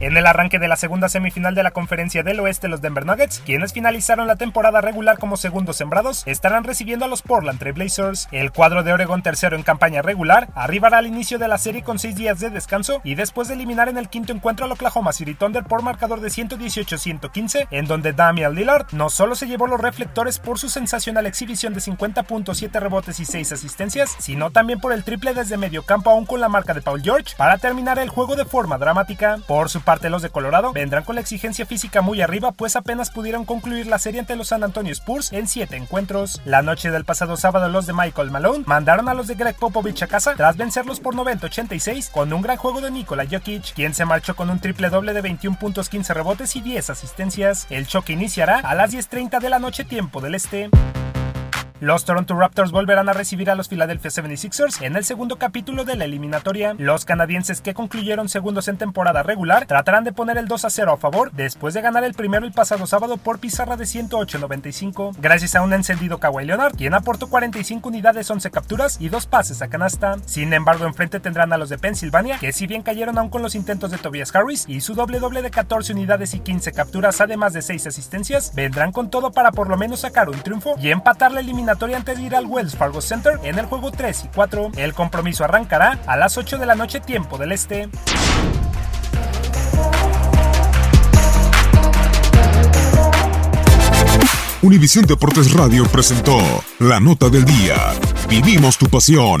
En el arranque de la segunda semifinal de la Conferencia del Oeste, los Denver Nuggets, quienes finalizaron la temporada regular como segundos sembrados, estarán recibiendo a los Portland Trail Blazers. El cuadro de Oregon tercero en campaña regular arribará al inicio de la serie con seis días de descanso y después de eliminar en el quinto encuentro al Oklahoma City Thunder por marcador de 118-115, en donde Damian Lillard no solo se llevó los reflectores por su sensacional exhibición de 50.7 rebotes y 6 asistencias, sino también por el triple desde medio campo aún con la marca de Paul George para terminar el juego de forma dramática. Por su parte, los de Colorado vendrán con la exigencia física muy arriba, pues apenas pudieron concluir la serie ante los San Antonio Spurs en 7 encuentros. La noche del pasado sábado, los de Michael Malone mandaron a los de Greg Popovich a casa tras vencerlos por 90-86 con un gran juego de Nikola Jokic, quien se marchó con un triple doble de 21 puntos, 15 rebotes y 10 asistencias. El choque iniciará a las 10.30 de la noche, tiempo del este. Los Toronto Raptors volverán a recibir a los Philadelphia 76ers en el segundo capítulo de la eliminatoria. Los canadienses que concluyeron segundos en temporada regular tratarán de poner el 2 a 0 a favor después de ganar el primero el pasado sábado por pizarra de 108-95, gracias a un encendido Kawhi Leonard, quien aportó 45 unidades, 11 capturas y 2 pases a canasta. Sin embargo, enfrente tendrán a los de Pensilvania, que si bien cayeron aún con los intentos de Tobias Harris y su doble doble de 14 unidades y 15 capturas, además de 6 asistencias, vendrán con todo para por lo menos sacar un triunfo y empatar la eliminatoria antes de ir al Wells Fargo Center en el juego 3 y 4. El compromiso arrancará a las 8 de la noche tiempo del este. Univisión Deportes Radio presentó La Nota del Día. Vivimos tu pasión.